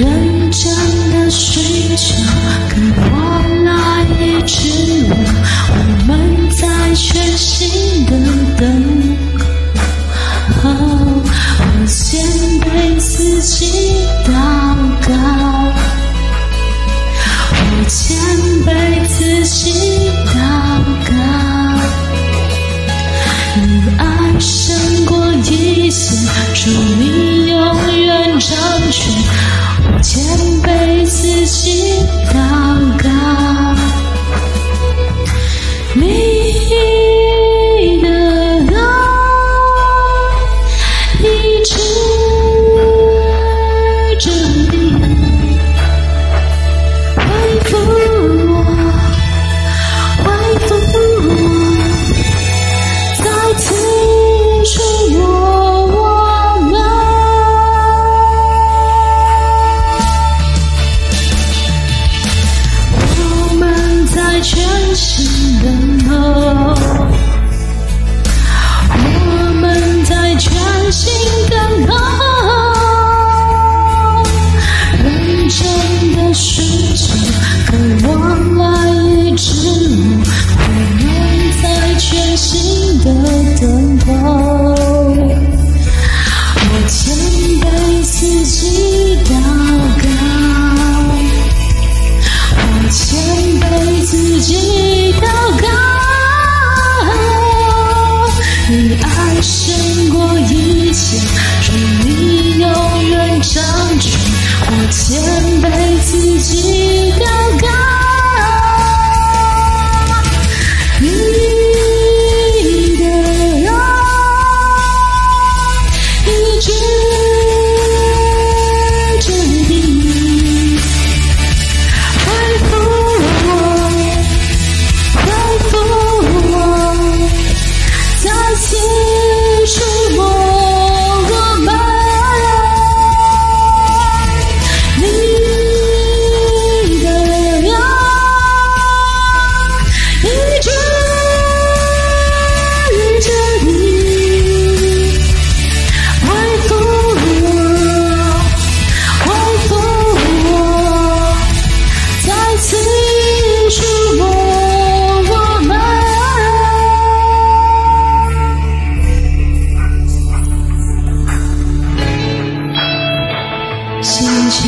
认真的睡着，可我。心的灯火我前辈自己祷告我前辈自己祷告你爱胜过一切祝你永远单纯我前辈自己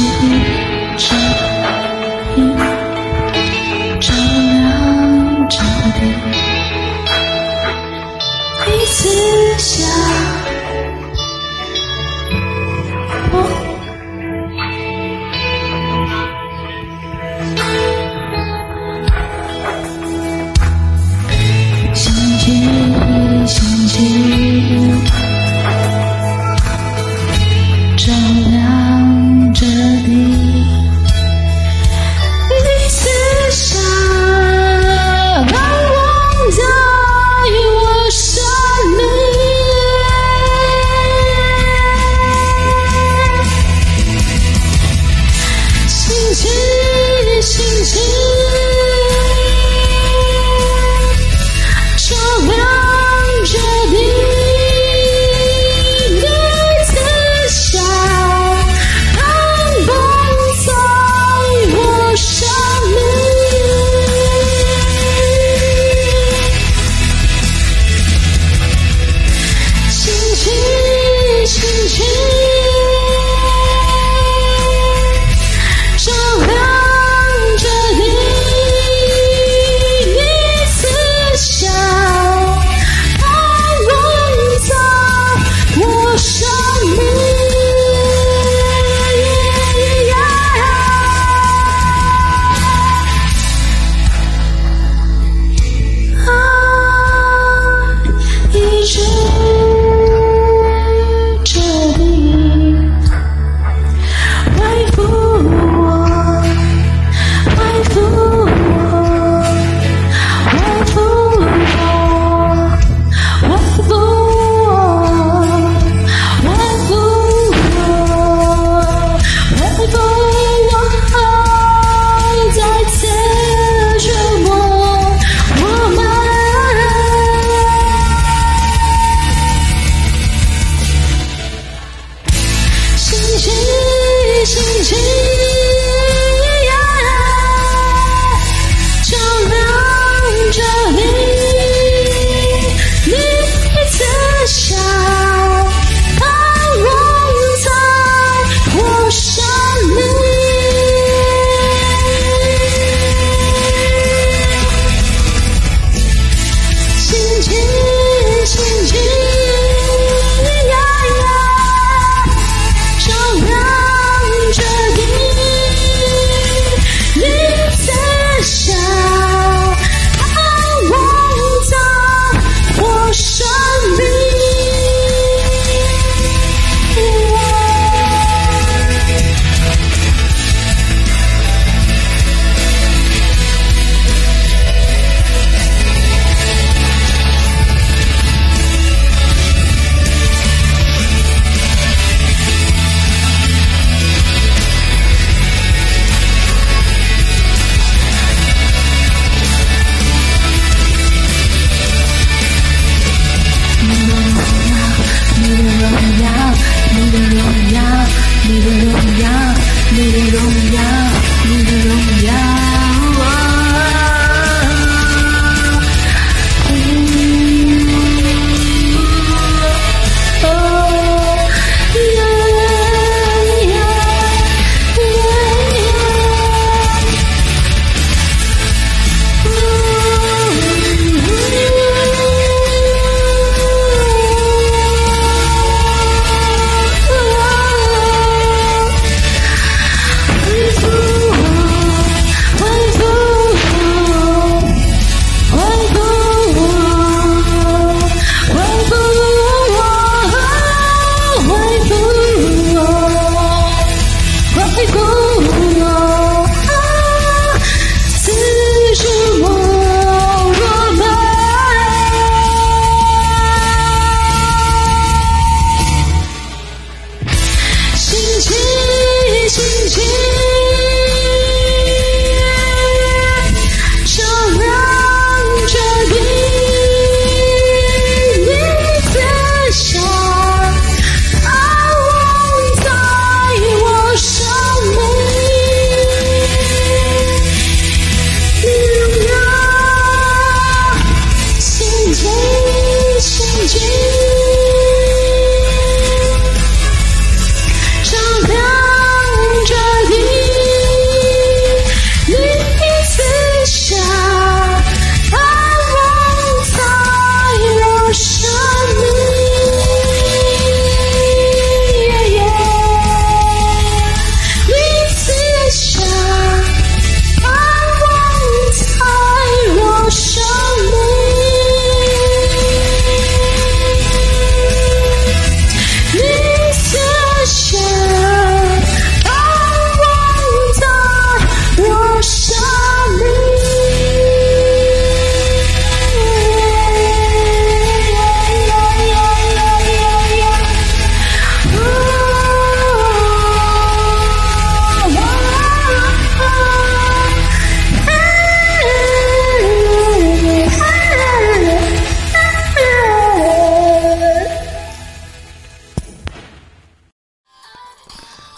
Thank you.